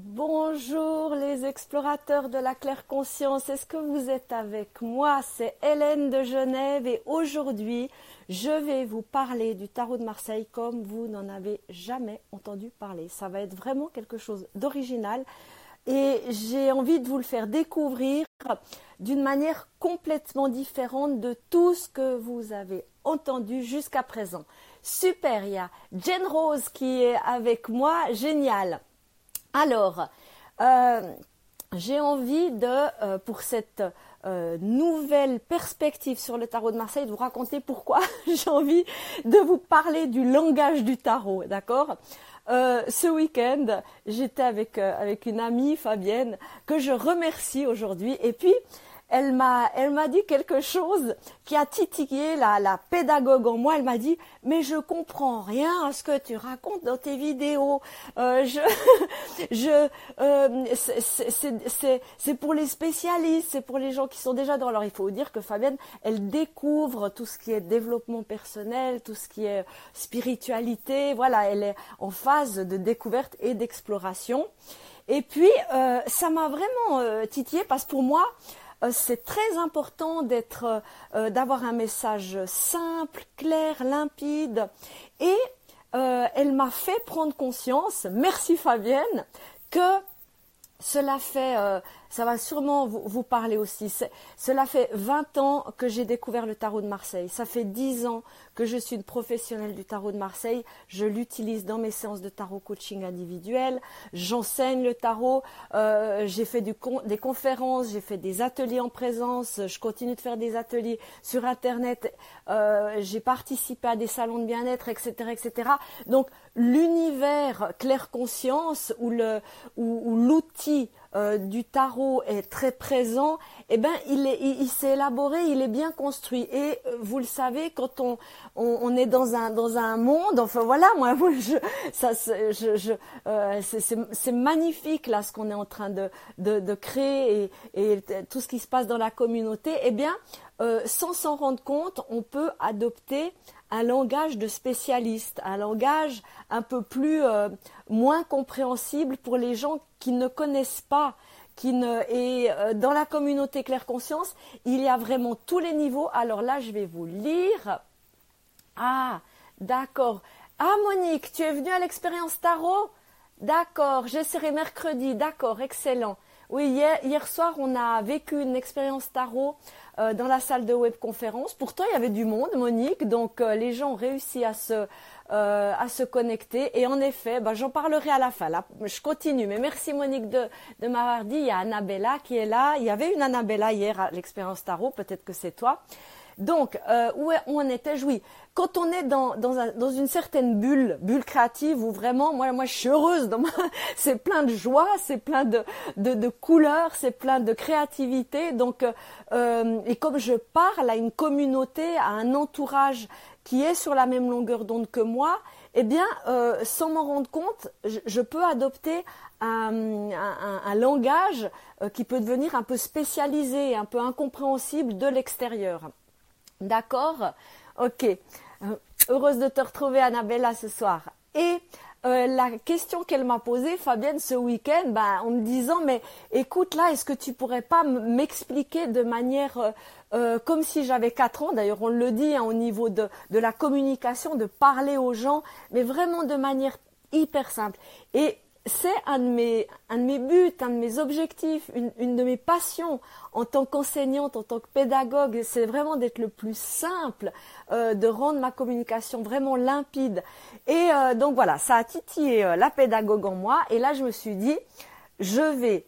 Bonjour les explorateurs de la claire conscience, est-ce que vous êtes avec moi? C'est Hélène de Genève et aujourd'hui je vais vous parler du tarot de Marseille comme vous n'en avez jamais entendu parler. Ça va être vraiment quelque chose d'original et j'ai envie de vous le faire découvrir d'une manière complètement différente de tout ce que vous avez entendu jusqu'à présent. Super, il y a Jen Rose qui est avec moi, génial. Alors, euh, j'ai envie de, euh, pour cette euh, nouvelle perspective sur le tarot de Marseille, de vous raconter pourquoi j'ai envie de vous parler du langage du tarot, d'accord? Ce week-end, j'étais avec, avec une amie, Fabienne, que je remercie aujourd'hui. Et puis, elle m'a, elle m'a dit quelque chose qui a titillé la, la pédagogue en moi. Elle m'a dit, mais je comprends rien à ce que tu racontes dans tes vidéos. Euh, je, je, euh, c'est, pour les spécialistes, c'est pour les gens qui sont déjà dans. Alors il faut dire que Fabienne, elle découvre tout ce qui est développement personnel, tout ce qui est spiritualité. Voilà, elle est en phase de découverte et d'exploration. Et puis, euh, ça m'a vraiment euh, titillé parce que pour moi, c'est très important d'être, euh, euh, d'avoir un message simple, clair, limpide. Et elle m'a fait prendre conscience, merci Fabienne, que cela fait, euh, ça va sûrement vous, parler aussi. Cela fait 20 ans que j'ai découvert le tarot de Marseille. Ça fait 10 ans que je suis une professionnelle du tarot de Marseille. Je l'utilise dans mes séances de tarot coaching individuel. J'enseigne le tarot. Euh, j'ai fait des conférences, j'ai fait des ateliers en présence. Je continue de faire des ateliers sur Internet. Euh, j'ai participé à des salons de bien-être, etc., etc. Donc l'univers clair conscience ou l'outil euh, du tarot est très présent, eh ben il est, il, s'est élaboré, il est bien construit. Et euh, vous le savez, quand on, on, est dans un dans un monde, enfin voilà, moi, je, ça, je, je euh, c'est magnifique là ce qu'on est en train de de, de créer et, et, tout ce qui se passe dans la communauté. Eh bien, sans s'en rendre compte, on peut adopter un langage de spécialiste, un langage un peu plus euh, moins compréhensible pour les gens qui ne connaissent pas. Qui ne, et euh, dans la communauté Claire Conscience, il y a vraiment tous les niveaux. Alors là, je vais vous lire. Ah, d'accord. Ah, Monique, tu es venue à l'expérience tarot? D'accord, j'essaierai mercredi. D'accord, excellent. Oui, hier, soir, on a vécu une expérience tarot euh, dans la salle de webconférence. Pourtant, il y avait du monde, Monique, donc euh, les gens ont réussi à se, euh, à se connecter. Et en effet, bah, j'en parlerai à la fin. Là, je continue, mais merci Monique de, de m'avoir dit. Il y a Annabella qui est là. Il y avait une Annabella hier à l'expérience tarot, peut-être que c'est toi. Donc, euh, où, on était Oui, quand on est dans, dans, une certaine bulle, bulle créative, où vraiment, moi, moi je suis heureuse, c'est plein de joie, c'est plein de, de, couleurs, c'est plein de créativité. Donc, euh, et comme je parle à une communauté, à un entourage qui est sur la même longueur d'onde que moi, eh bien, euh, sans m'en rendre compte, je, peux adopter un, un, langage qui peut devenir un peu spécialisé, un peu incompréhensible de l'extérieur. D'accord Ok. Euh, heureuse de te retrouver, Annabella, ce soir. Et euh, la question qu'elle m'a posée, Fabienne, ce week-end, ben, en me disant, mais écoute, là, est-ce que tu pourrais pas m'expliquer de manière euh, comme si j'avais 4 ans, d'ailleurs on le dit hein, au niveau de, de la communication, de parler aux gens, mais vraiment de manière hyper simple. Et c'est un, de mes, un de mes buts, un de mes objectifs, une, une de mes passions en tant qu'enseignante, en tant que pédagogue, c'est vraiment d'être le plus simple, euh, de rendre ma communication vraiment limpide. Et euh, donc voilà, ça a titillé euh, la pédagogue en moi. Et là, je me suis dit, je vais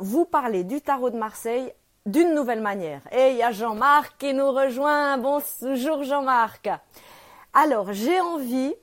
vous parler du tarot de Marseille d'une nouvelle manière. Et il y a Jean-Marc qui nous rejoint. Bonjour Jean-Marc. Alors, j'ai envie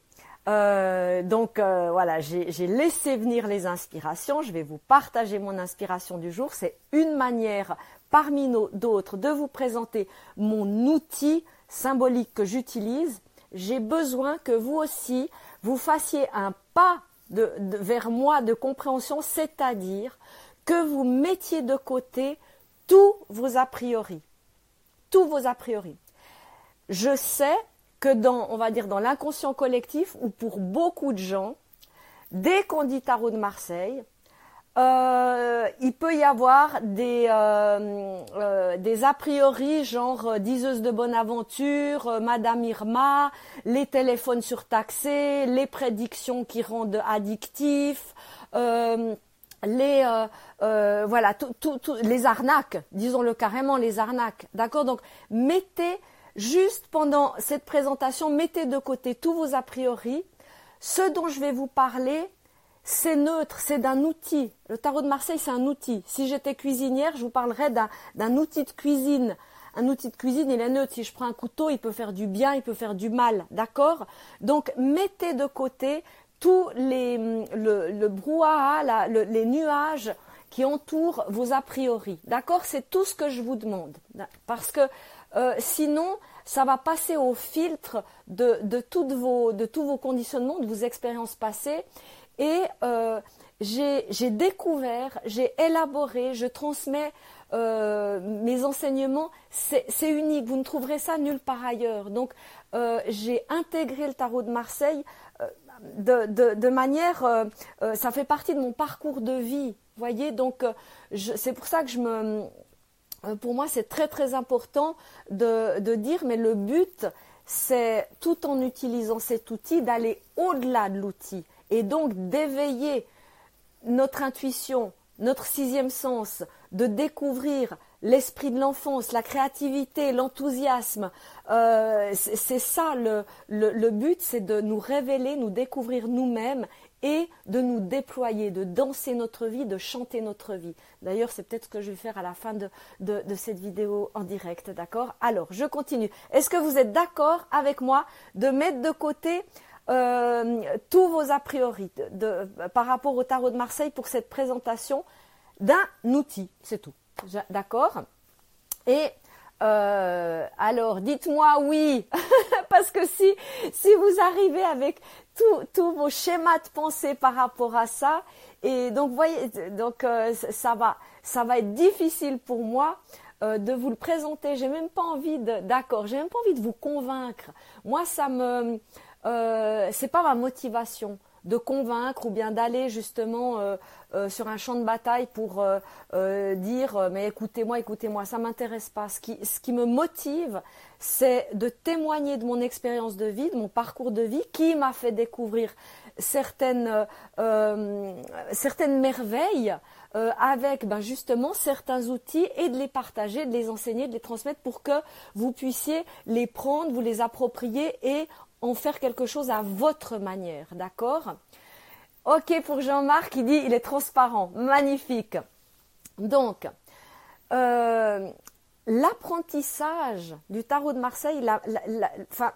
euh, donc euh, voilà, j'ai laissé venir les inspirations. Je vais vous partager mon inspiration du jour. C'est une manière parmi d'autres de vous présenter mon outil symbolique que j'utilise. J'ai besoin que vous aussi, vous fassiez un pas vers moi de compréhension, c'est-à-dire que vous mettiez de côté tous vos a priori. Tous vos a priori. Je sais que dans, on va dire, dans l'inconscient collectif, ou pour beaucoup de gens, dès qu'on dit tarot de Marseille, euh, il peut y avoir des, euh, euh, des a priori, genre diseuse de bonne aventure, Madame Irma, les téléphones surtaxés, les prédictions qui rendent addictifs, les voilà, tout, les arnaques, disons-le carrément, les arnaques. D'accord? Donc mettez juste pendant cette présentation, mettez de côté tous vos a priori. Ce dont je vais vous parler, c'est neutre, c'est d'un outil. Le tarot de Marseille, c'est un outil. Si j'étais cuisinière, je vous parlerais d'un outil de cuisine. Un outil de cuisine, il est neutre. Si je prends un couteau, il peut faire du bien, il peut faire du mal. D'accord? Donc, mettez de côté tout les, le, le brouhaha, les nuages qui entourent vos a priori. D'accord? C'est tout ce que je vous demande. Parce que euh, sinon, ça va passer au filtre de, de, toutes vos, de tous vos conditionnements, de vos expériences passées. Et euh, j'ai découvert, j'ai élaboré, je transmets euh, mes enseignements. C'est unique, vous ne trouverez ça nulle part ailleurs. Donc euh, j'ai intégré le tarot de Marseille de, manière, ça fait partie de mon parcours de vie. Voyez, donc c'est pour ça que je me, pour moi, c'est très très important de, dire, mais le but, c'est tout en utilisant cet outil d'aller au-delà de l'outil et donc d'éveiller notre intuition, notre sixième sens, de découvrir l'esprit de l'enfance, la créativité, l'enthousiasme. Euh, c'est ça le, le, but, c'est de nous révéler, nous découvrir nous-mêmes et de nous déployer, de danser notre vie, de chanter notre vie. D'ailleurs, c'est peut-être ce que je vais faire à la fin de, cette vidéo en direct, d'accord? Alors, je continue. Est-ce que vous êtes d'accord avec moi de mettre de côté euh, tous vos a priori par rapport au tarot de Marseille pour cette présentation d'un outil, c'est tout. D'accord? Et euh, alors, dites-moi oui, parce que si vous arrivez avec tous vos schémas de pensée par rapport à ça, et donc voyez, donc euh, ça va, ça va être difficile pour moi de vous le présenter. J'ai même pas envie d'accord, j'ai même pas envie de vous convaincre. Moi, ça me, euh, c'est pas ma motivation de convaincre ou bien d'aller justement euh, euh, sur un champ de bataille pour dire mais écoutez-moi, écoutez-moi, ça m'intéresse pas. Ce qui, ce qui me motive, c'est de témoigner de mon expérience de vie, de mon parcours de vie, qui m'a fait découvrir certaines, certaines merveilles. avec ben, justement certains outils et de les partager, de les enseigner, de les transmettre pour que vous puissiez les prendre, vous les approprier et en faire quelque chose à votre manière, d'accord? Ok pour Jean-Marc, il dit il est transparent, magnifique. Donc, euh, l'apprentissage du tarot de Marseille, enfin,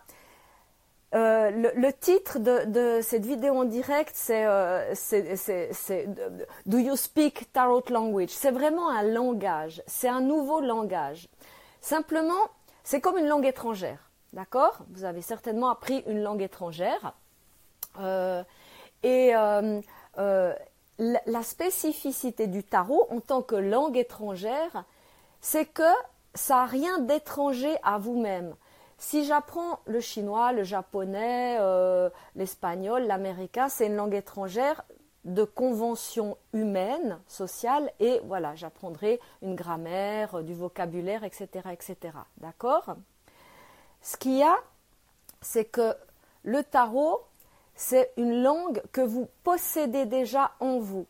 euh, le, titre de, cette vidéo en direct, c'est euh, Do you speak tarot language? C'est vraiment un langage, c'est un nouveau langage. Simplement, c'est comme une langue étrangère. D'accord? Vous avez certainement appris une langue étrangère. Euh, et euh, euh, la spécificité du tarot en tant que langue étrangère, c'est que ça n'a rien d'étranger à vous-même. Si j'apprends le chinois, le japonais, l'espagnol, l'américain, c'est une langue étrangère de convention humaine, sociale, et voilà, j'apprendrai une grammaire, du vocabulaire, etc., etc. D'accord? Ce qu'il y a, c'est que le tarot, c'est une langue que vous possédez déjà en vous.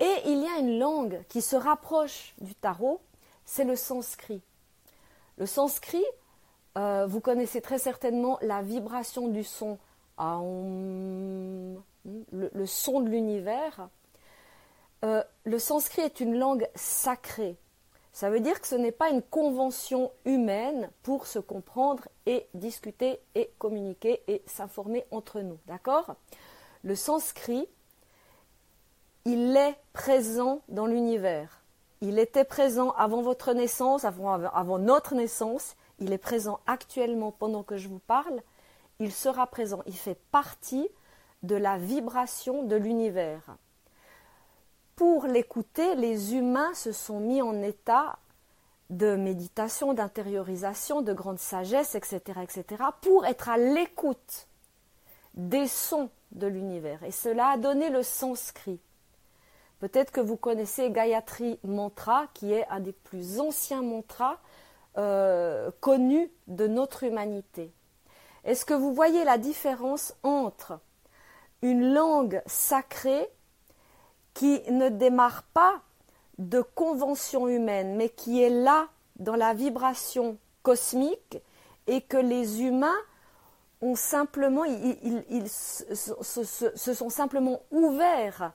Et il y a une langue qui se rapproche du tarot, c'est le sanskrit. Le sanskrit, euh, vous connaissez très certainement la vibration du son, le, son de l'univers. Euh, le sanskrit est une langue sacrée. Ça veut dire que ce n'est pas une convention humaine pour se comprendre et discuter et communiquer et s'informer entre nous. D'accord? Le sanskrit, il est présent dans l'univers. Il était présent avant votre naissance, avant, avant notre naissance. Il est présent actuellement pendant que je vous parle. Il sera présent. Il fait partie de la vibration de l'univers pour l'écouter, les humains se sont mis en état de méditation, d'intériorisation, de grande sagesse, etc., etc., pour être à l'écoute des sons de l'univers. Et cela a donné le sanskrit. Peut-être que vous connaissez Gayatri Mantra, qui est un des plus anciens mantras euh, connus de notre humanité. Est-ce que vous voyez la différence entre une langue sacrée qui ne démarre pas de convention humaine, mais qui est là dans la vibration cosmique et que les humains ont simplement, ils, se, sont simplement ouverts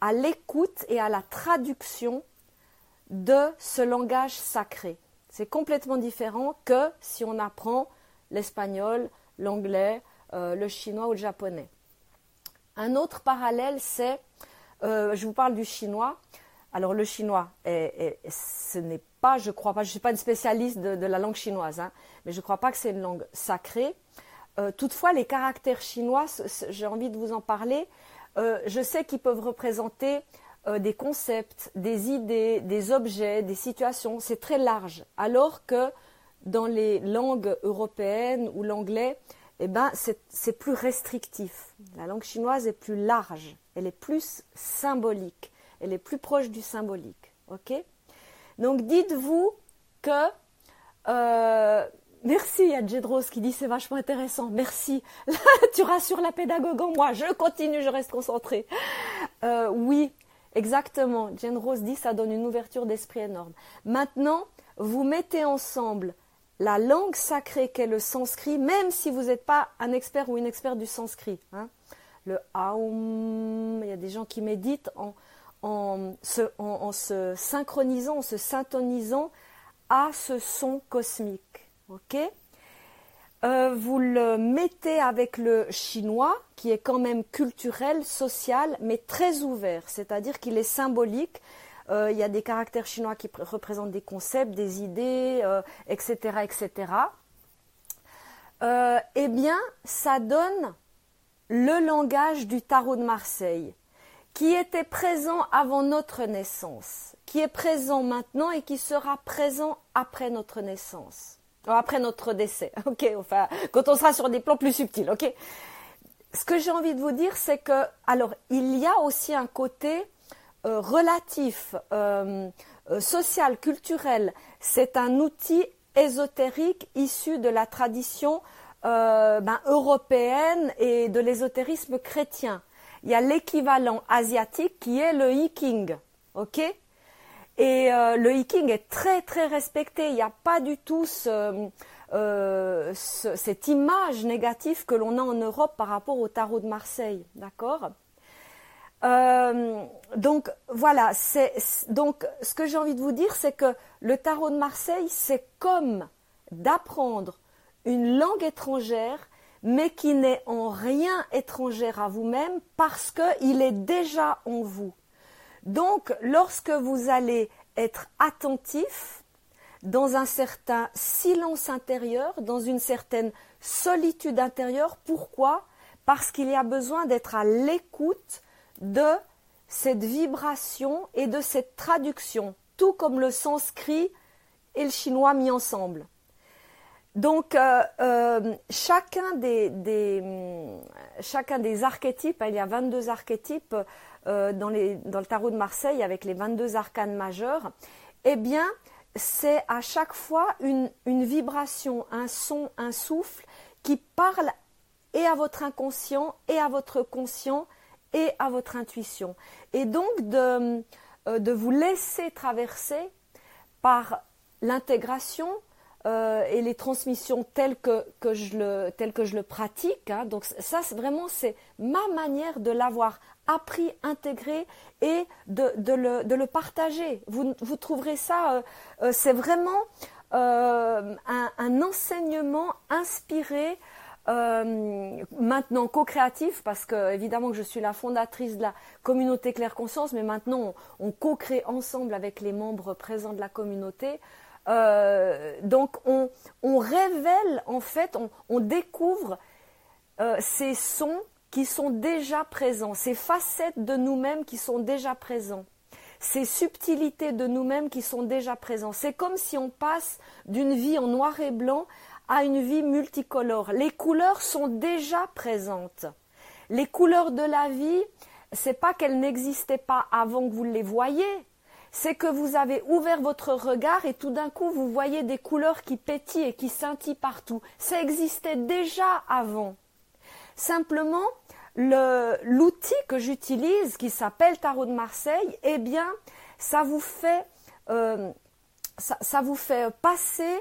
à l'écoute et à la traduction de ce langage sacré. C'est complètement différent que si on apprend l'espagnol, l'anglais, euh, le chinois ou le japonais. Un autre parallèle, c'est, euh, je vous parle du chinois. Alors le chinois, ce n'est pas, je crois pas, je ne suis pas une spécialiste de, la langue chinoise, hein, mais je ne crois pas que c'est une langue sacrée. Euh, toutefois, les caractères chinois, j'ai envie de vous en parler, euh, je sais qu'ils peuvent représenter des concepts, des idées, des objets, des situations. C'est très large. Alors que dans les langues européennes ou l'anglais, eh ben, c'est plus restrictif. La langue chinoise est plus large. Elle est plus symbolique. Elle est plus proche du symbolique. Ok? Donc dites-vous que euh, Merci, il y a qui dit c'est vachement intéressant. Merci. tu rassures la pédagogue en moi. Je continue, je reste concentrée. Euh, oui, exactement. Jedros dit ça donne une ouverture d'esprit énorme. Maintenant, vous mettez ensemble la langue sacrée qu'est le sanskrit, même si vous n'êtes pas un expert ou une experte du sanskrit. Hein. Le aum, il y a des gens qui méditent en, se, synchronisant, en se syntonisant à ce son cosmique. Euh, Vous le mettez avec le chinois, qui est quand même culturel, social, mais très ouvert, c'est-à-dire qu'il est symbolique. Euh, il y a des caractères chinois qui représentent des concepts, des idées, etc., euh, etc. eh bien, ça donne le langage du tarot de Marseille, qui était présent avant notre naissance, qui est présent maintenant et qui sera présent après notre naissance. Après notre décès, ok, enfin, quand on sera sur des plans plus subtils, ok. Ce que j'ai envie de vous dire, c'est que, alors, il y a aussi un côté euh, relatif, euh, euh, social, culturel. C'est un outil ésotérique issu de la tradition ben, européenne et de l'ésotérisme chrétien. Il y a l'équivalent asiatique qui est le hiking, ok? Et le hiking est très très respecté. Il n'y a pas du tout cette image négative que l'on a en Europe par rapport au tarot de Marseille. D'accord? Euh, donc voilà, donc ce que j'ai envie de vous dire, c'est que le tarot de Marseille, c'est comme d'apprendre une langue étrangère, mais qui n'est en rien étrangère à vous-même parce qu'il est déjà en vous. Donc, lorsque vous allez être attentif dans un certain silence intérieur, dans une certaine solitude intérieure, pourquoi? Parce qu'il y a besoin d'être à l'écoute de cette vibration et de cette traduction, tout comme le sanskrit et le chinois mis ensemble. Donc, euh, euh, chacun, des, chacun des archétypes, il y a 22 archétypes, euh, dans, le tarot de Marseille avec les 22 arcanes majeurs, eh c'est à chaque fois une, vibration, un son, un souffle qui parle et à votre inconscient, et à votre conscient, et à votre intuition. Et donc de, euh, de vous laisser traverser par l'intégration euh, et les transmissions telles que, que, je, le, telles que je le pratique. Hein. Donc ça, vraiment, c'est ma manière de l'avoir appris, intégré et de, le, partager. Vous, trouverez ça, euh, c'est vraiment un, enseignement inspiré, maintenant co-créatif, parce que évidemment que je suis la fondatrice de la communauté Claire Conscience, mais maintenant on, co-crée ensemble avec les membres présents de la communauté. donc on, révèle, en fait, on, découvre ces sons qui sont déjà présents, ces facettes de nous-mêmes qui sont déjà présents, ces subtilités de nous-mêmes qui sont déjà présents. C'est comme si on passe d'une vie en noir et blanc à une vie multicolore. Les couleurs sont déjà présentes. Les couleurs de la vie, c'est pas qu'elles n'existaient pas avant que vous les voyiez, c'est que vous avez ouvert votre regard et tout d'un coup vous voyez des couleurs qui pétillent et qui scintillent partout. Ça existait déjà avant. Simplement, l'outil que j'utilise, qui s'appelle Tarot de Marseille, eh bien, ça vous fait, euh, ça, vous fait passer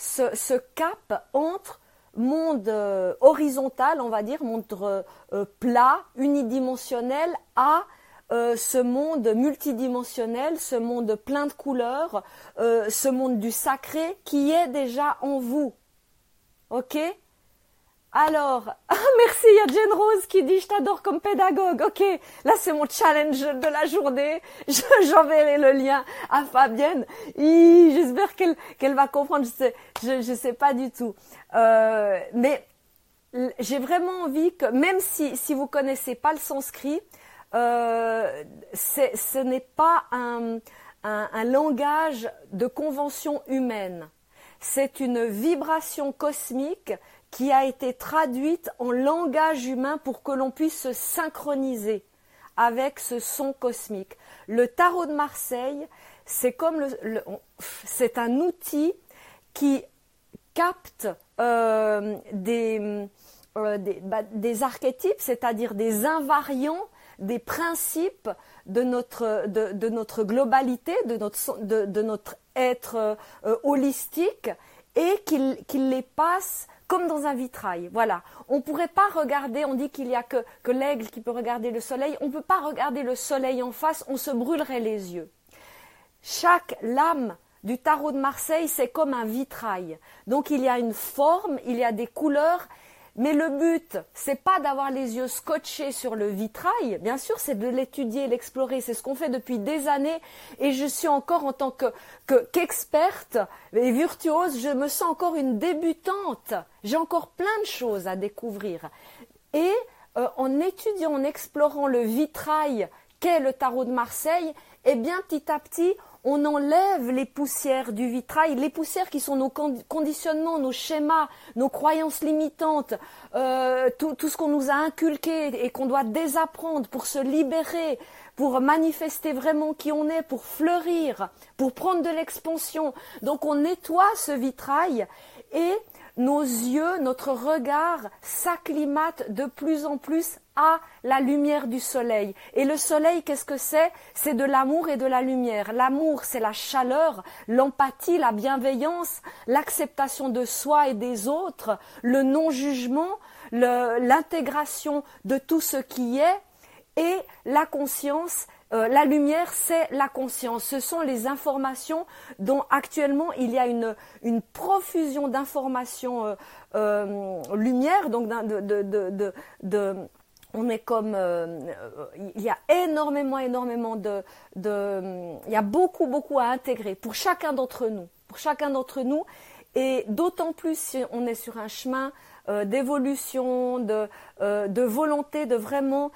ce, cap entre monde euh, horizontal, on va dire, monde euh, plat, unidimensionnel, à ce monde multidimensionnel, ce monde plein de couleurs, ce monde du sacré qui est déjà en vous. Ok? Alors, ah, merci, il y a Jane Rose qui dit je t'adore comme pédagogue. Ok, là c'est mon challenge de la journée. J'enverrai le lien à Fabienne. J'espère qu'elle qu'elle va comprendre. Je sais, je, sais pas du tout. Euh, mais j'ai vraiment envie que, même si si vous connaissez pas le sanskrit, euh, ce n'est pas un, un, un langage de convention humaine. C'est une vibration cosmique qui a été traduite en langage humain pour que l'on puisse se synchroniser avec ce son cosmique. Le tarot de Marseille, c'est comme c'est un outil qui capte euh, des, euh, bah, des, archétypes, c'est-à-dire des invariants, des principes de notre, de, notre globalité, de notre, de, notre être euh, holistique, et qu'il les passe comme dans un vitrail. On ne pourrait pas regarder, on dit qu'il n'y a que, que l'aigle qui peut regarder le soleil, on ne peut pas regarder le soleil en face, on se brûlerait les yeux. Chaque lame du tarot de Marseille, c'est comme un vitrail. Donc il y a une forme, il y a des couleurs, mais le but, c'est pas d'avoir les yeux scotchés sur le vitrail. Bien sûr, c'est de l'étudier, l'explorer. C'est ce qu'on fait depuis des années. Et je suis encore en tant que, qu'experte et virtuose, je me sens encore une débutante. J'ai encore plein de choses à découvrir. Et euh, en étudiant, en explorant le vitrail qu'est le tarot de Marseille, eh bien, petit à petit, on enlève les poussières du vitrail, les poussières qui sont nos conditionnements, nos schémas, nos croyances limitantes, euh, tout, tout, ce qu'on nous a inculqué et qu'on doit désapprendre pour se libérer, pour manifester vraiment qui on est, pour fleurir, pour prendre de l'expansion. Donc on nettoie ce vitrail et nos yeux, notre regard s'acclimate de plus en plus à la lumière du soleil. Et le soleil, qu'est-ce que c'est? C'est de l'amour et de la lumière. L'amour, c'est la chaleur, l'empathie, la bienveillance, l'acceptation de soi et des autres, le non-jugement, l'intégration de tout ce qui est, et la conscience, euh, la lumière, c'est la conscience. Ce sont les informations dont actuellement il y a une, profusion d'informations euh, euh, lumière, donc de, de, on est comme il y a énormément énormément de, de il y a beaucoup beaucoup à intégrer pour chacun d'entre nous pour chacun d'entre nous et d'autant plus si on est sur un chemin d'évolution de volonté de vraiment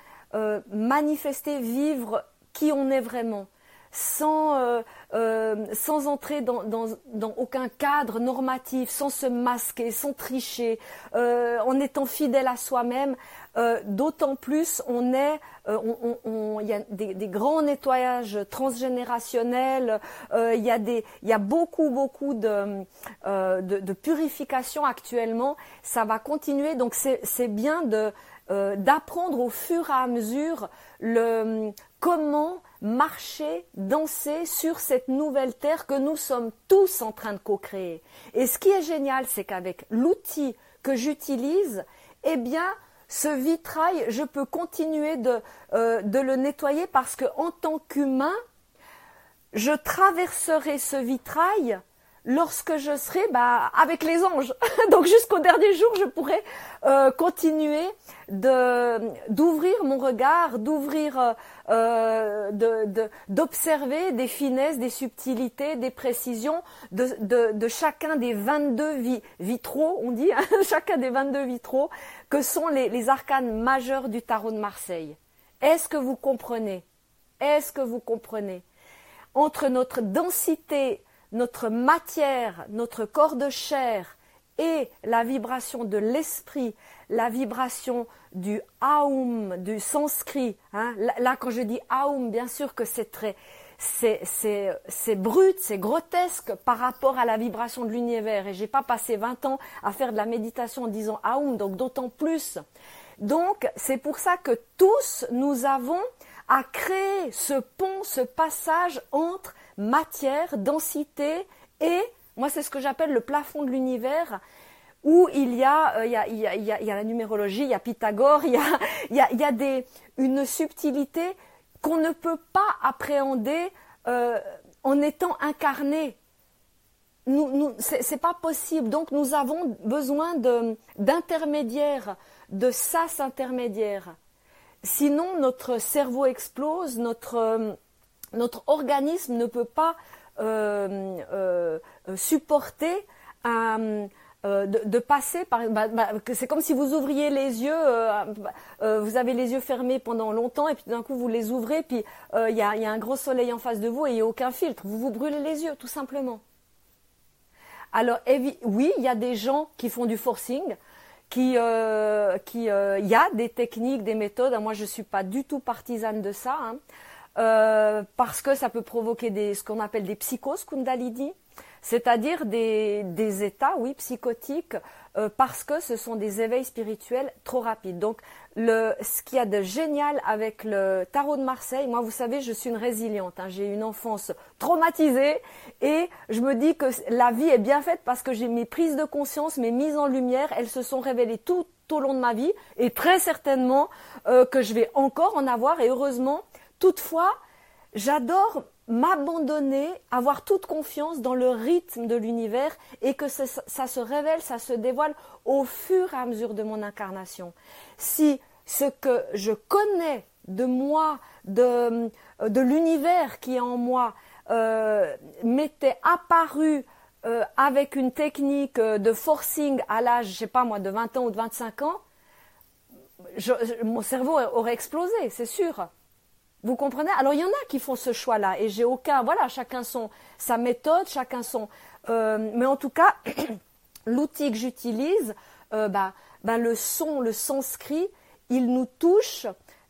manifester vivre qui on est vraiment, sans, euh, euh, sans entrer dans, dans, dans, aucun cadre normatif, sans se masquer, sans tricher, euh, en étant fidèle à soi-même. D'autant plus, on est, on, on, il y a des, des, grands nettoyages transgénérationnels. il y a des, il y a beaucoup, beaucoup de, de, de purification actuellement. Ça va continuer, donc c'est bien de d'apprendre au fur et à mesure le comment marcher, danser sur cette nouvelle terre que nous sommes tous en train de co-créer. Et ce qui est génial, c'est qu'avec l'outil que j'utilise, eh bien, ce vitrail, je peux continuer de, euh, le nettoyer parce que en tant qu'humain, je traverserai ce vitrail lorsque je serai bah, avec les anges. Donc jusqu'au dernier jour, je pourrai euh, continuer d'ouvrir mon regard, d'ouvrir, euh, d'observer des finesses, des subtilités, des précisions de chacun des 22 vitraux, on dit, hein, chacun des 22 vitraux, que sont les, les arcanes majeurs du tarot de Marseille. Est-ce que vous comprenez? Est-ce que vous comprenez? Entre notre densité notre matière, notre corps de chair et la vibration de l'esprit, la vibration du Aum, du sanskrit. Hein. Là, quand je dis Aum, bien sûr que c'est très, c'est brut, c'est grotesque par rapport à la vibration de l'univers. Et j'ai pas passé 20 ans à faire de la méditation en disant Aum, donc d'autant plus. Donc, c'est pour ça que tous nous avons à créer ce pont, ce passage entre matière, densité et, moi c'est ce que j'appelle le plafond de l'univers, où il y, a, il, y a, il, y a, il y a la numérologie, il y a Pythagore, il y a, il y a, il y a des, une subtilité qu'on ne peut pas appréhender euh, en étant incarné. Nous, nous, c'est pas possible. Donc nous avons besoin d'intermédiaires, de, de sas intermédiaires. Sinon, notre cerveau explose, notre, euh, notre organisme ne peut pas euh, euh, supporter de, passer par. Bah, bah, c'est comme si vous ouvriez les yeux, vous avez les yeux fermés pendant longtemps et puis d'un coup vous les ouvrez, puis il y a, un gros soleil en face de vous et il n'y a aucun filtre. Vous vous brûlez les yeux, tout simplement. Alors, oui, il y a des gens qui font du forcing qui, euh, euh, y a des techniques, des méthodes. Moi, je suis pas du tout partisane de ça, hein. Euh, parce que ça peut provoquer des, ce qu'on appelle des psychoses Kundalini, c'est-à-dire des, des états, oui, psychotiques, euh, parce que ce sont des éveils spirituels trop rapides. Donc, le, ce qu'il y a de génial avec le tarot de Marseille, moi, vous savez, je suis une résiliente. Hein, j'ai une enfance traumatisée et je me dis que la vie est bien faite parce que j'ai mes prises de conscience, mes mises en lumière, elles se sont révélées tout au long de ma vie et très certainement euh, que je vais encore en avoir et heureusement. Toutefois, j'adore m'abandonner, avoir toute confiance dans le rythme de l'univers et que ça, se révèle, ça se dévoile au fur et à mesure de mon incarnation. Si ce que je connais de moi, de, l'univers qui est en moi, euh, m'était apparu euh, avec une technique de forcing à l'âge, je sais pas moi, de 20 ans ou de 25 ans, mon cerveau aurait explosé, c'est sûr. Vous comprenez? Alors il y en a qui font ce choix-là et j'ai aucun, voilà, chacun son sa méthode, chacun son. Euh, mais en tout cas, l'outil que j'utilise, euh, bah, bah, le son, le sanskrit, il nous touche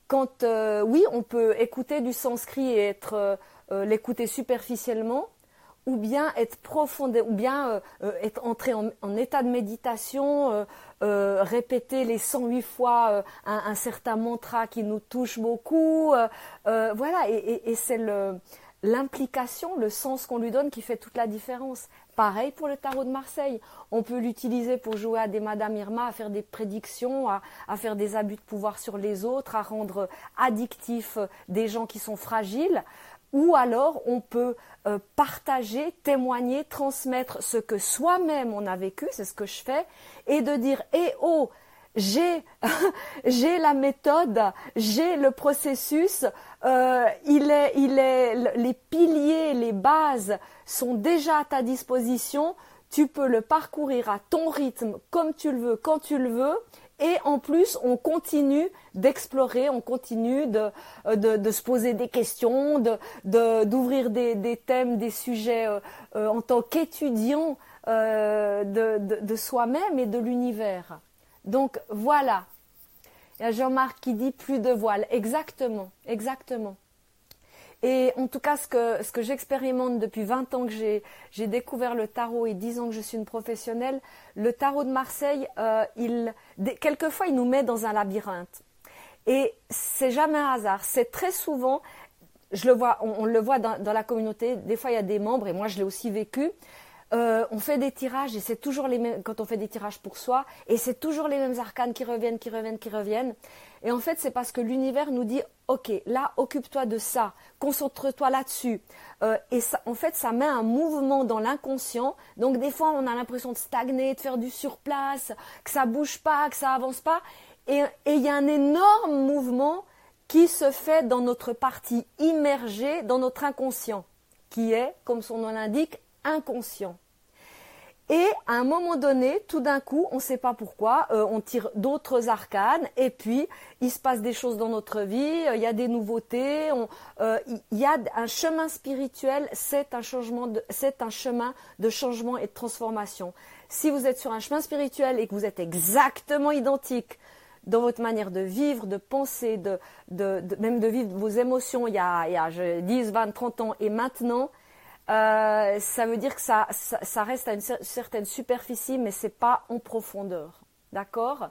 quand, euh, oui, on peut écouter du sanskrit et être l'écouter superficiellement, ou bien être profondément, ou bien être entré en, état de méditation, euh, répéter les 108 fois un, certain mantra qui nous touche beaucoup, voilà, et, c'est l'implication, le sens qu'on lui donne qui fait toute la différence. Pareil pour le tarot de Marseille. On peut l'utiliser pour jouer à des Madame Irma, à faire des prédictions, à, faire des abus de pouvoir sur les autres, à rendre addictifs des gens qui sont fragiles ou alors on peut euh, partager, témoigner, transmettre ce que soi-même on a vécu, c'est ce que je fais, et de dire eh oh j'ai la méthode, j'ai le processus, euh, les piliers, les bases sont déjà à ta disposition. Tu peux le parcourir à ton rythme, comme tu le veux, quand tu le veux, et en plus, on continue d'explorer, on continue de, euh, se poser des questions, d'ouvrir des, thèmes, des sujets euh, euh, en tant qu'étudiant de, de, soi-même et de l'univers. Donc voilà. Il y a Jean-Marc qui dit plus de voile. Exactement, exactement. Et en tout cas, ce que, j'expérimente depuis 20 ans que j'ai découvert le tarot et 10 ans que je suis une professionnelle, le tarot de Marseille, euh, quelquefois, il nous met dans un labyrinthe. Et c'est jamais un hasard. C'est très souvent, je le vois, on, le voit dans, dans, la communauté, des fois il y a des membres, et moi je l'ai aussi vécu, euh, on fait des tirages et c'est toujours les mêmes quand on fait des tirages pour soi et c'est toujours les mêmes arcanes qui reviennent, qui reviennent, qui reviennent. Et en fait, c'est parce que l'univers nous dit ok, là, occupe-toi de ça, concentre-toi là-dessus. Euh, et ça, en fait, ça met un mouvement dans l'inconscient. Donc des fois, on a l'impression de stagner, de faire du surplace, que ça bouge pas, que ça avance pas. Et il y a un énorme mouvement qui se fait dans notre partie immergée, dans notre inconscient, qui est, comme son nom l'indique, inconscient. Et à un moment donné, tout d'un coup, on ne sait pas pourquoi, euh, on tire d'autres arcanes et puis il se passe des choses dans notre vie, euh, il y a des nouveautés, euh, il y a un chemin spirituel, c'est un changement, c'est un chemin de changement et de transformation. si vous êtes sur un chemin spirituel et que vous êtes exactement identique dans votre manière de vivre, de penser, de, même de vivre vos émotions il y a, il y a 10, 20, 30 ans et maintenant, euh, ça veut dire que ça, reste à une certaine superficie, mais c'est pas en profondeur. D'accord?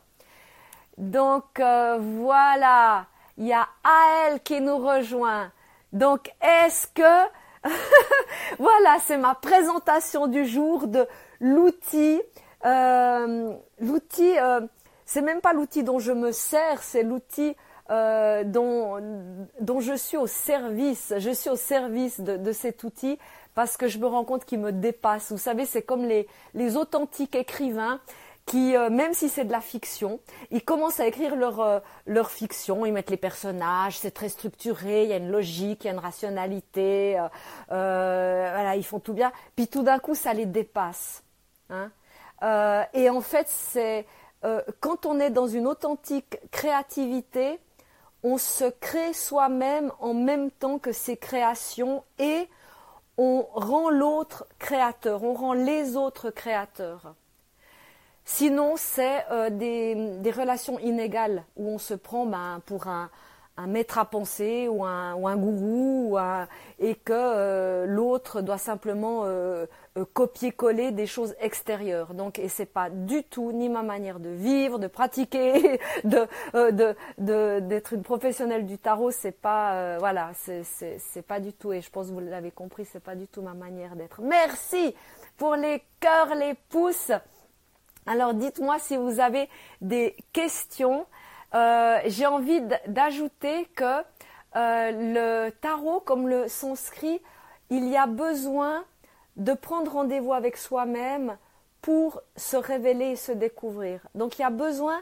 Donc euh, voilà, il y a Aël qui nous rejoint. Donc est-ce que voilà, c'est ma présentation du jour de l'outil. Euh, l'outil, euh, c'est même pas l'outil dont je me sers, c'est l'outil dont, je suis au service. Je suis au service de cet outil parce que je me rends compte qu'il me dépasse. Vous savez, c'est comme les, les authentiques écrivains qui, euh, même si c'est de la fiction, ils commencent à écrire leur, euh, leur fiction, ils mettent les personnages, c'est très structuré, il y a une logique, il y a une rationalité, euh, voilà, ils font tout bien, puis tout d'un coup, ça les dépasse. Hein. et en fait, c'est quand on est dans une authentique créativité, on se crée soi-même en même temps que ses créations et on rend l'autre créateur, on rend les autres créateurs. Sinon, c'est euh, des, relations inégales où on se prend ben, pour un, maître à penser ou un, ou un gourou et que euh, l'autre doit simplement euh, copier-coller des choses extérieures. Donc, et c'est pas du tout ni ma manière de vivre, de pratiquer, de d'être une professionnelle du tarot. C'est pas voilà, pas du tout. Et je pense que vous l'avez compris, c'est pas du tout ma manière d'être. Merci pour les cœurs, les pouces. Alors dites-moi si vous avez des questions. Euh, j'ai envie d'ajouter que euh, le tarot, comme le sanskrit, il y a besoin de prendre rendez-vous avec soi-même pour se révéler et se découvrir. Donc il y a besoin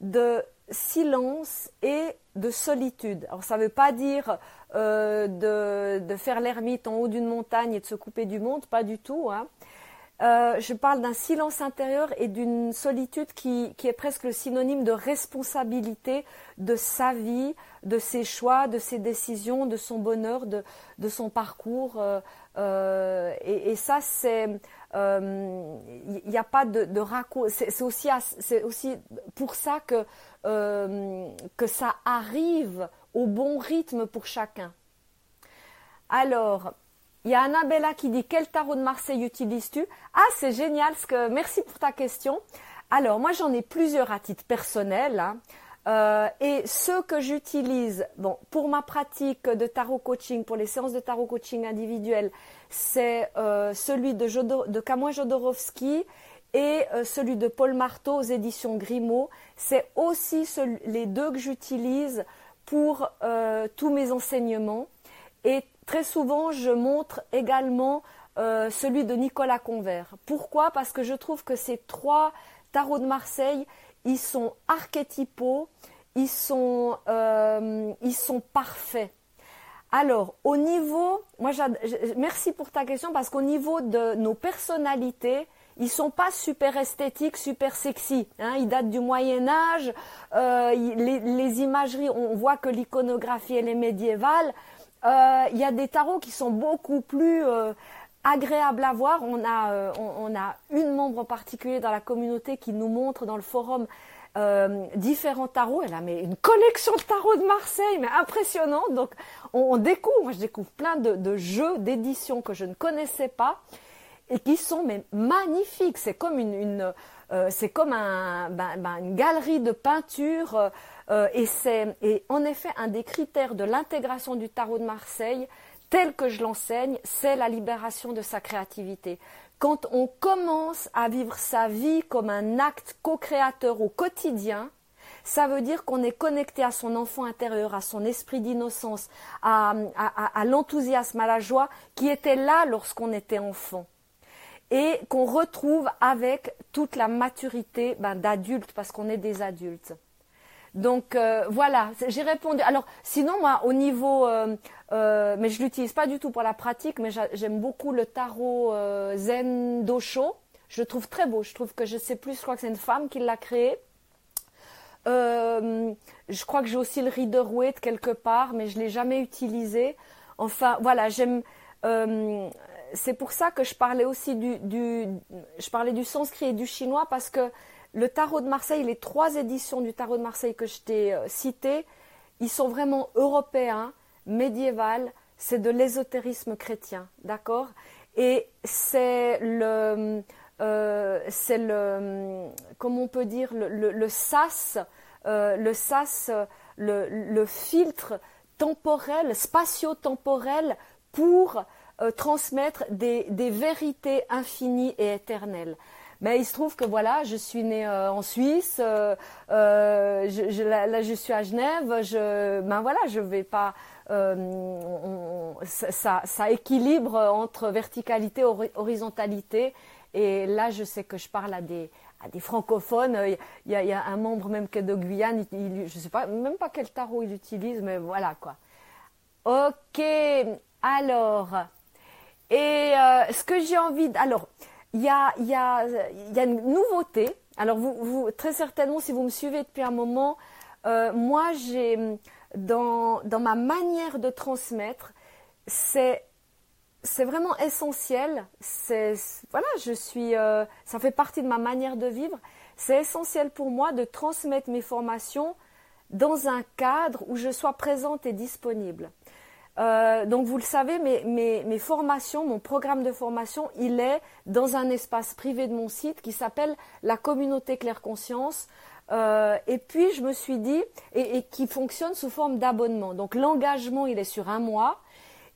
de silence et de solitude. Alors ça ne veut pas dire euh, de, faire l'ermite en haut d'une montagne et de se couper du monde, pas du tout. Hein. Euh, je parle d'un silence intérieur et d'une solitude qui, est presque le synonyme de responsabilité de sa vie, de ses choix, de ses décisions, de son bonheur, de, son parcours. Euh, euh, et, ça, c'est, il n'y a pas de, de C'est aussi, aussi pour ça que, que ça arrive au bon rythme pour chacun. Alors, il y a Annabella qui dit quel tarot de Marseille utilises-tu? Ah, c'est génial. Que... Merci pour ta question. Alors, moi, j'en ai plusieurs à titre personnel. Hein. Euh, et ceux que j'utilise, bon, pour ma pratique de tarot coaching, pour les séances de tarot coaching individuelles, c'est euh, celui de, Jodor, de et euh, celui de Paul Marteau aux éditions Grimaud. C'est aussi les deux que j'utilise pour tous mes enseignements. Et Très souvent, je montre également euh, celui de Nicolas Convert. Pourquoi? Parce que je trouve que ces trois tarots de Marseille, ils sont archétypaux, ils sont, euh, ils sont parfaits. Alors, au niveau, moi, merci pour ta question parce qu'au niveau de nos personnalités, ils sont pas super esthétiques, super sexy. Hein. ils datent du Moyen Âge. Euh, les, les, imageries, on voit que l'iconographie elle est médiévale. Euh, il y a des tarots qui sont beaucoup plus euh, agréables à voir. On a, euh, on, a une membre en particulier dans la communauté qui nous montre dans le forum différents tarots. Elle a une collection de tarots de Marseille, mais impressionnante. Donc on, découvre, moi je découvre plein de, jeux d'édition que je ne connaissais pas et qui sont magnifiques. C'est comme une, c'est comme ben, ben, une galerie de peinture euh, et c'est en effet un des critères de l'intégration du tarot de Marseille, tel que je l'enseigne, c'est la libération de sa créativité. Quand on commence à vivre sa vie comme un acte co-créateur au quotidien, ça veut dire qu'on est connecté à son enfant intérieur, à son esprit d'innocence, à, l'enthousiasme, à la joie qui était là lorsqu'on était enfant et qu'on retrouve avec toute la maturité ben, d'adulte parce qu'on est des adultes. Donc euh, voilà, j'ai répondu. Alors sinon moi au niveau, euh, euh, mais je l'utilise pas du tout pour la pratique, mais j'aime beaucoup le tarot Zen Dosho. Je le trouve très beau. Je trouve que je sais plus, je crois que c'est une femme qui l'a créé. je crois que j'ai aussi le Rider Waite quelque part, mais je l'ai jamais utilisé. Enfin voilà, j'aime c'est pour ça que je parlais aussi du, je parlais du sanskrit et du chinois parce que le tarot de Marseille, les trois éditions du tarot de Marseille que je t'ai euh, citées, ils sont vraiment européens, médiéval, c'est de l'ésotérisme chrétien, d'accord? Et c'est le, euh, le, comment on peut dire, le, le, sas, euh, le sas, le, filtre temporel, spatio-temporel pour euh, transmettre des, vérités infinies et éternelles. Mais il se trouve que voilà, je suis née en Suisse, euh, là, je suis à Genève, ben voilà, je vais pas euh, ça, équilibre entre verticalité et horizontalité. Et là, je sais que je parle à des, francophones. Il y, a, un membre même que de Guyane, je ne sais pas, même pas quel tarot il utilise, mais voilà quoi. Ok, alors, et euh, ce que j'ai envie, de, alors, il y a, une nouveauté. Alors, vous, vous, très certainement, si vous me suivez depuis un moment, euh, moi, j'ai dans, ma manière de transmettre, c'est vraiment essentiel. Voilà, je suis, euh, ça fait partie de ma manière de vivre. C'est essentiel pour moi de transmettre mes formations dans un cadre où je sois présente et disponible. Euh, donc vous le savez, mes, mes, formations, mon programme de formation, il est dans un espace privé de mon site qui s'appelle la communauté Claire Conscience. Euh, et puis je me suis dit, et, qui fonctionne sous forme d'abonnement. Donc l'engagement, il est sur un mois.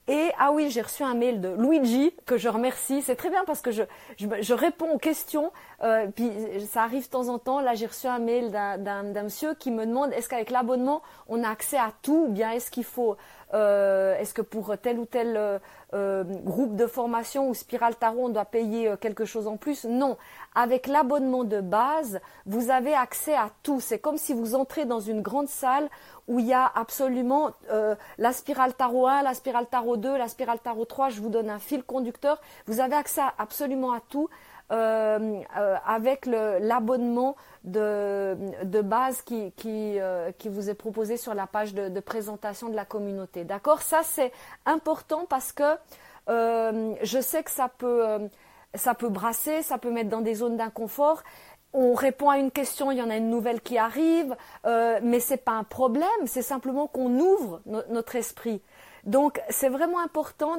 Et ah oui, j'ai reçu un mail de Luigi que je remercie. C'est très bien parce que je, je, réponds aux questions. Euh, puis ça arrive de temps en temps. Là, j'ai reçu un mail d'un monsieur qui me demande est-ce qu'avec l'abonnement, on a accès à tout ou bien est-ce qu'il faut euh, est-ce que pour tel ou tel euh, euh, groupe de formation ou Spiral Tarot, on doit payer quelque chose en plus? Non. Avec l'abonnement de base, vous avez accès à tout. C'est comme si vous entrez dans une grande salle où il y a absolument la Spiral Tarot 1, la Spiral Tarot 2, la Spiral Tarot 3. Je vous donne un fil conducteur. Vous avez accès absolument à tout. Euh, euh, avec l'abonnement de, base euh, qui, vous est proposé sur la page de, présentation de la communauté. D'accord? Ça, c'est important parce que je sais que ça peut, ça peut brasser, ça peut mettre dans des zones d'inconfort on répond à une question, il y en a une nouvelle qui arrive, mais c'est pas un problème, c'est simplement qu'on ouvre notre esprit. Donc c'est vraiment important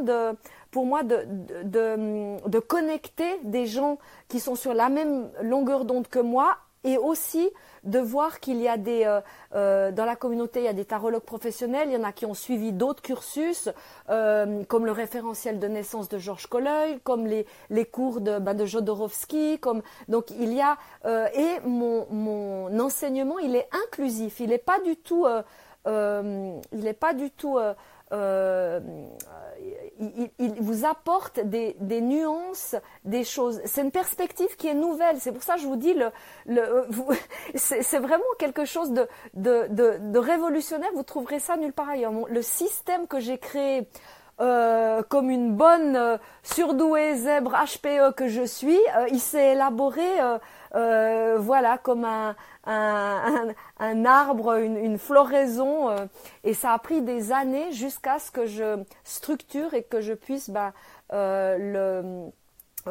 pour moi de, de, connecter des gens qui sont sur la même longueur d'onde que moi et aussi de voir qu'il y a des euh, euh, dans la communauté il y a des tarologues professionnels, il y en a qui ont suivi d'autres cursus euh, comme le référentiel de naissance de Georges Colleuil, comme les, les cours de ben, de Jodorowsky, comme donc il y a et mon, mon enseignement il est inclusif, il pas du tout il n'est pas du tout euh, il, vous apporte des, nuances, des choses. C'est une perspective qui est nouvelle. C'est pour ça que je vous dis, le, le, c'est vraiment quelque chose de, de, de, révolutionnaire. Vous trouverez ça nulle part ailleurs. Le système que j'ai créé euh, comme une bonne euh, surdouée zèbre HPE que je suis, euh, il s'est élaboré, voilà, comme un, un, arbre, une, floraison, et ça a pris des années jusqu'à ce que je structure et que je puisse bah, le euh,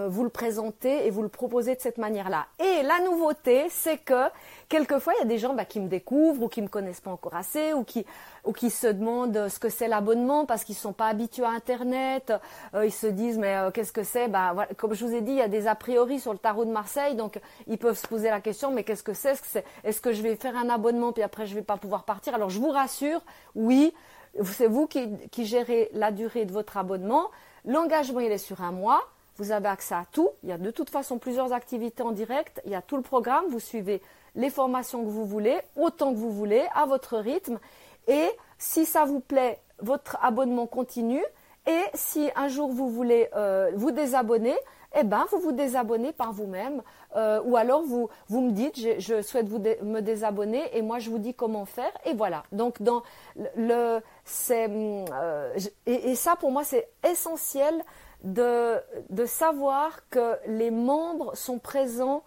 vous le présentez et vous le proposez de cette manière-là. Et la nouveauté, c'est que quelquefois, il y a des gens bah, qui me découvrent ou qui me connaissent pas encore assez ou qui, ou qui se demandent ce que c'est l'abonnement parce qu'ils sont pas habitués à Internet. Euh, ils se disent, mais euh, qu'est-ce que c'est? Bah, voilà, Comme je vous ai dit, il y a des a priori sur le tarot de Marseille, donc ils peuvent se poser la question, mais qu'est-ce que c'est? Est-ce que, est, que je vais faire un abonnement puis après je vais pas pouvoir partir? Alors je vous rassure, oui, c'est vous qui, qui gérez la durée de votre abonnement. L'engagement, il est sur un mois. Vous avez accès à tout. Il y a de toute façon plusieurs activités en direct. Il y a tout le programme. Vous suivez les formations que vous voulez, autant que vous voulez, à votre rythme. Et si ça vous plaît, votre abonnement continue. Et si un jour vous voulez euh, vous désabonner, eh ben vous vous désabonnez par vous-même. Euh, ou alors vous, vous me dites je, souhaite vous me désabonner et moi je vous dis comment faire et voilà. Donc dans le, c'est euh, et, ça pour moi c'est essentiel de, savoir que les membres sont présents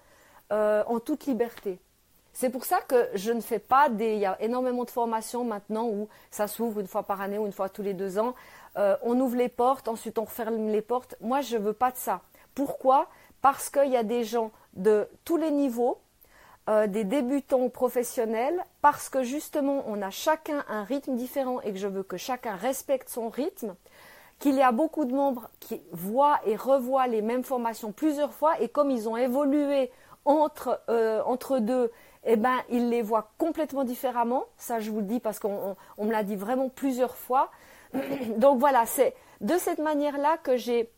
euh, en toute liberté. C'est pour ça que je ne fais pas des. Il y a énormément de formations maintenant où ça s'ouvre une fois par année ou une fois tous les deux ans. euh, on ouvre les portes, ensuite on referme les portes. Moi, je ne veux pas de ça. Pourquoi? Parce qu'il y a des gens de tous les niveaux, euh, des débutants ou professionnels, parce que justement, on a chacun un rythme différent et que je veux que chacun respecte son rythme, qu'il y a beaucoup de membres qui voient et revoient les mêmes formations plusieurs fois, et comme ils ont évolué entre, euh, entre deux, eh ben, ils les voient complètement différemment. Ça, je vous le dis parce qu'on me l'a dit vraiment plusieurs fois. Donc voilà, c'est de cette manière-là que j'ai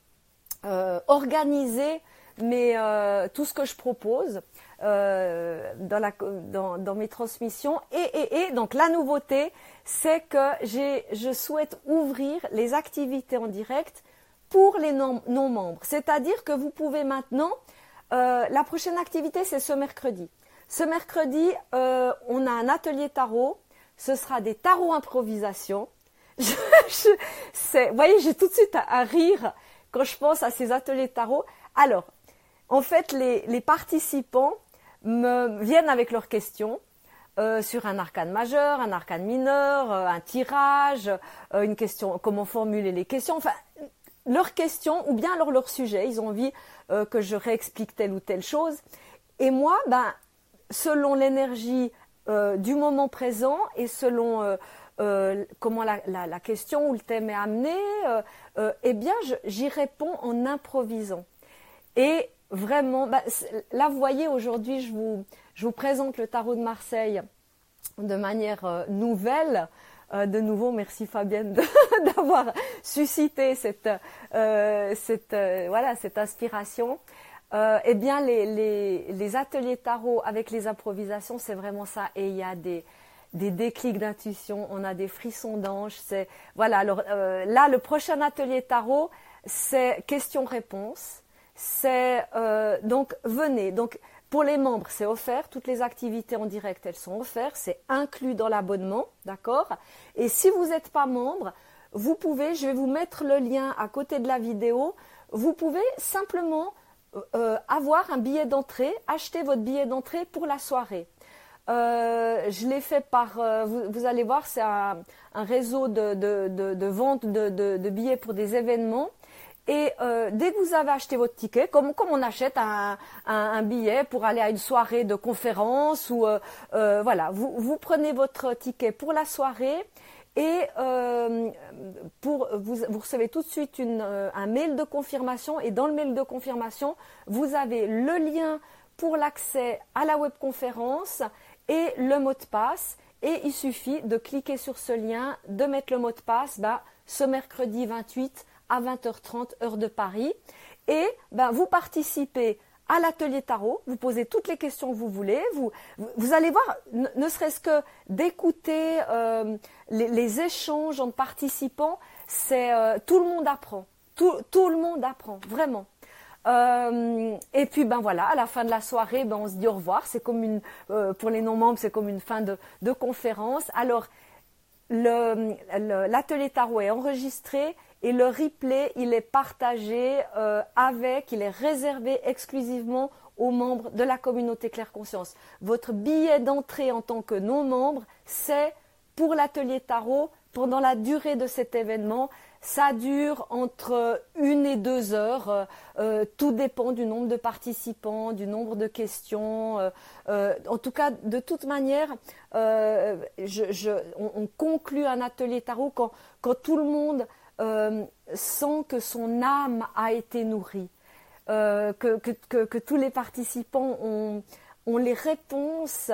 euh, organisé euh, tout ce que je propose euh, dans, mes transmissions. Et, donc la nouveauté, c'est que je souhaite ouvrir les activités en direct pour les non-membres. C'est-à-dire que vous pouvez maintenant, la prochaine activité, c'est ce mercredi. Ce mercredi, on a un atelier tarot. Ce sera des tarots improvisation. vous voyez, j'ai tout de suite à, rire quand je pense à ces ateliers tarot. Alors, en fait, les, participants me viennent avec leurs questions. Euh, sur un arcane majeur, un arcane mineur, euh, un tirage, euh, une question, comment formuler les questions, enfin leurs questions ou bien alors leur sujet. Ils ont envie que je réexplique telle ou telle chose. Et moi, ben, selon l'énergie du moment présent et selon comment la, question ou le thème est amené, eh bien, j'y réponds en improvisant. Et vraiment, bah, là, vous voyez, aujourd'hui, je vous, je vous présente le tarot de Marseille de manière nouvelle. de nouveau, merci Fabienne d'avoir suscité cette, cette, voilà, cette inspiration. eh bien, les, les, les, ateliers tarot avec les improvisations, c'est vraiment ça. Et il y a des, des déclics d'intuition, on a des frissons d'ange. C'est voilà. Alors euh, là, le prochain atelier tarot, c'est questions-réponses. C'est euh, donc venez. Donc pour les membres, c'est offert. Toutes les activités en direct, elles sont offertes. C'est inclus dans l'abonnement, d'accord? Et si vous n'êtes pas membre, vous pouvez. Je vais vous mettre le lien à côté de la vidéo. Vous pouvez simplement euh, avoir un billet d'entrée, acheter votre billet d'entrée pour la soirée. Euh, je l'ai fait par, euh, vous, allez voir, c'est un, réseau de, vente de, billets pour des événements. Et euh, dès que vous avez acheté votre ticket, comme, on achète un, billet pour aller à une soirée de conférence ou voilà, vous, prenez votre ticket pour la soirée et vous, recevez tout de suite un mail de confirmation et dans le mail de confirmation, vous avez le lien pour l'accès à la webconférence et le mot de passe. Et il suffit de cliquer sur ce lien, de mettre le mot de passe bah, ce mercredi 28 à 20h30 heure de Paris. Et bah, vous participez à l'atelier tarot, vous posez toutes les questions que vous voulez, vous, vous allez voir, ne, serait-ce que d'écouter euh, les, échanges entre participants, c'est euh, tout le monde apprend, tout, tout le monde apprend, vraiment. Euh, et puis ben voilà, à la fin de la soirée, ben on se dit au revoir. C'est comme une, pour les non-membres, c'est comme une fin de, de conférence. Alors l'atelier tarot est enregistré et le replay il est partagé euh, avec, il est réservé exclusivement aux membres de la communauté Claire Conscience. Votre billet d'entrée en tant que non-membre, c'est pour l'atelier tarot pendant la durée de cet événement. Ça dure entre une et deux heures. Euh, tout dépend du nombre de participants, du nombre de questions. Euh, en tout cas, de toute manière, on, conclut un atelier tarot quand, tout le monde sent que son âme a été nourrie, que, tous les participants ont, les réponses,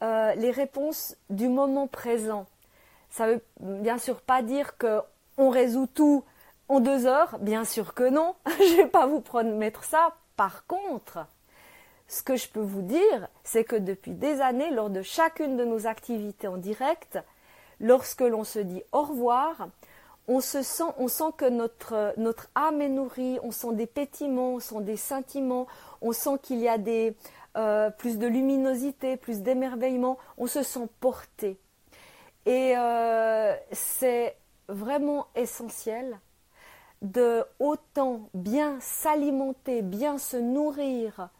les réponses du moment présent. Ça veut bien sûr pas dire que on résout tout en deux heures Bien sûr que non. je ne vais pas vous promettre ça. Par contre, ce que je peux vous dire, c'est que depuis des années, lors de chacune de nos activités en direct, lorsque l'on se dit au revoir, on se sent, que notre, âme est nourrie, on sent des pétiments, on sent des sentiments, on sent qu'il y a euh, plus de luminosité, plus d'émerveillement, on se sent porté. Et euh, c'est vraiment essentiel de autant bien s'alimenter, bien se nourrir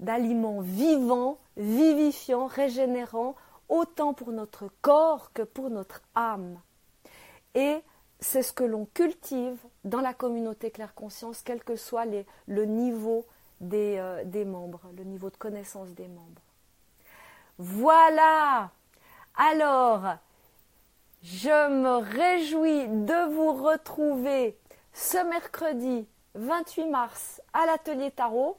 d'aliments vivants, vivifiants, régénérants, autant pour notre corps que pour notre âme. C'est ce que l'on cultive dans la communauté Claire Conscience, quel que soit le niveau des, euh, des membres, le niveau de connaissance des membres. Voilà. Alors, je me réjouis de vous retrouver ce mercredi 28 mars à l'atelier tarot.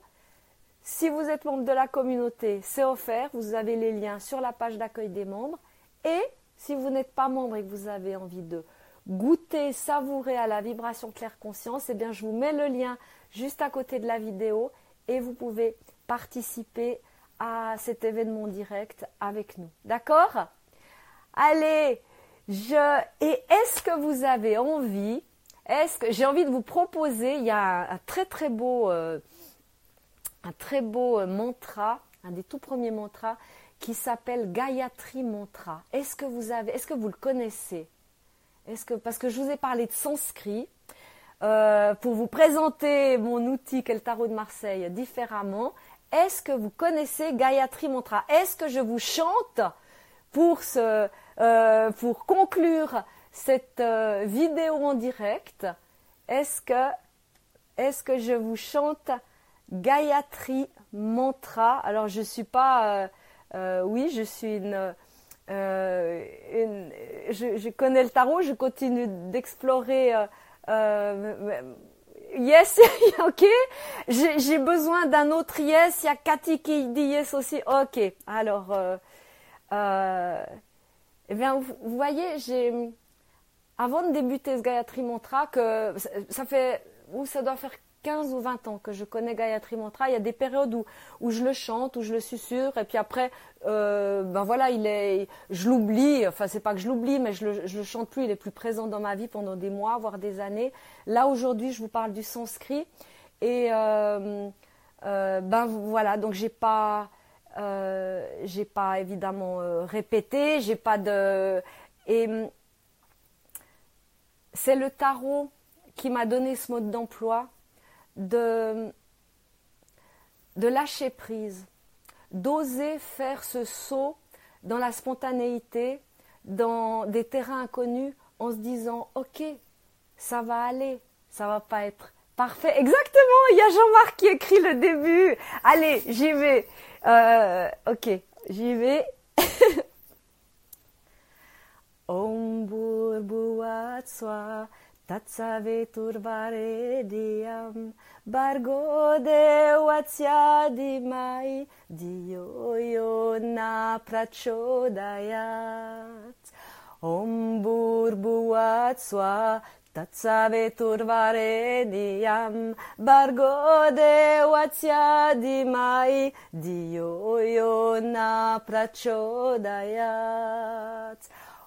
Si vous êtes membre de la communauté, c'est offert. Vous avez les liens sur la page d'accueil des membres. Et si vous n'êtes pas membre et que vous avez envie de goûter, savourer à la vibration claire conscience, eh bien je vous mets le lien juste à côté de la vidéo et vous pouvez participer à cet événement direct avec nous. D'accord? Allez, je et est-ce que vous avez envie Est-ce que j'ai envie de vous proposer Il y a un, très très beau euh, un très beau euh, mantra, un des tout premiers mantras qui s'appelle Gayatri Mantra. Est-ce que vous avez Est-ce que vous le connaissez? Est-ce que parce que je vous ai parlé de sanskrit euh, pour vous présenter mon outil qu'est le tarot de Marseille différemment. Est-ce que vous connaissez Gayatri Mantra? Est-ce que je vous chante pour, euh, pour conclure cette euh, vidéo en direct? Est-ce que, est que je vous chante Gayatri Mantra? Alors je ne suis pas... oui, je suis une... je, connais le tarot, je continue d'explorer yes, ok. J'ai besoin d'un autre yes. Il y a Cathy qui dit yes aussi. Ok. Alors, euh, euh, eh vous, voyez, j'ai avant de débuter ce Gayatri Mantra, que ça fait, ou ça doit faire 15 ou 20 ans que je connais Gayatri Mantra. Il y a des périodes où, où je le chante, où je le susurre, et puis après, euh, ben voilà, il est, je l'oublie. Enfin, c'est pas que je l'oublie, mais je le, le chante plus. Il est plus présent dans ma vie pendant des mois, voire des années. Là aujourd'hui, je vous parle du sanskrit, et euh, euh, ben voilà. Donc j'ai pas, j'ai pas évidemment répété, j'ai pas de, et c'est le tarot qui m'a donné ce mode d'emploi de, de lâcher prise, d'oser faire ce saut dans la spontanéité, dans des terrains inconnus, en se disant ok, ça va aller, ça va pas être parfait. Exactement, il y a Jean-Marc qui écrit le début. Allez, j'y vais. Euh, ok, j'y vais. Om Tațave turbare diam, bargo de oația di mai, dio io na praciodaiat. Om burbuat soa, tațave turbare diam, bargo de oația di mai, dio io na praciodaiat.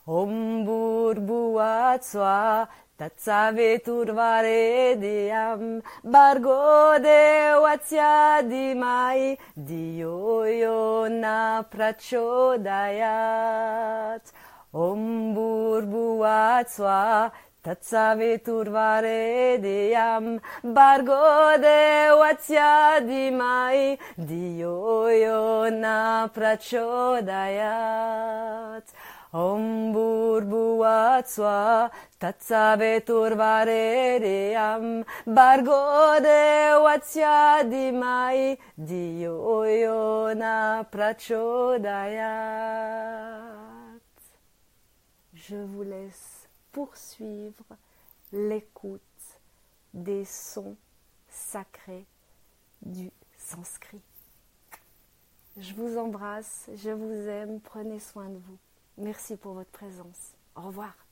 Om burbuat soa, תצווה תורבה רדיאם, בר גודה וציה דימאי, דיו יונה פרצ'ו דיית. Om burbuatsua tatsavitur varediam bargode vatsia dimai dio iona prachodayat. Om Burbuat Swa Tatsaveturvarediam Bargo Devasya Dimai Diyo yo na prachodayat. Je vous laisse poursuivre l'écoute des sons sacrés du sanskrit. Je vous embrasse, je vous aime, prenez soin de vous. Merci pour votre présence. Au revoir.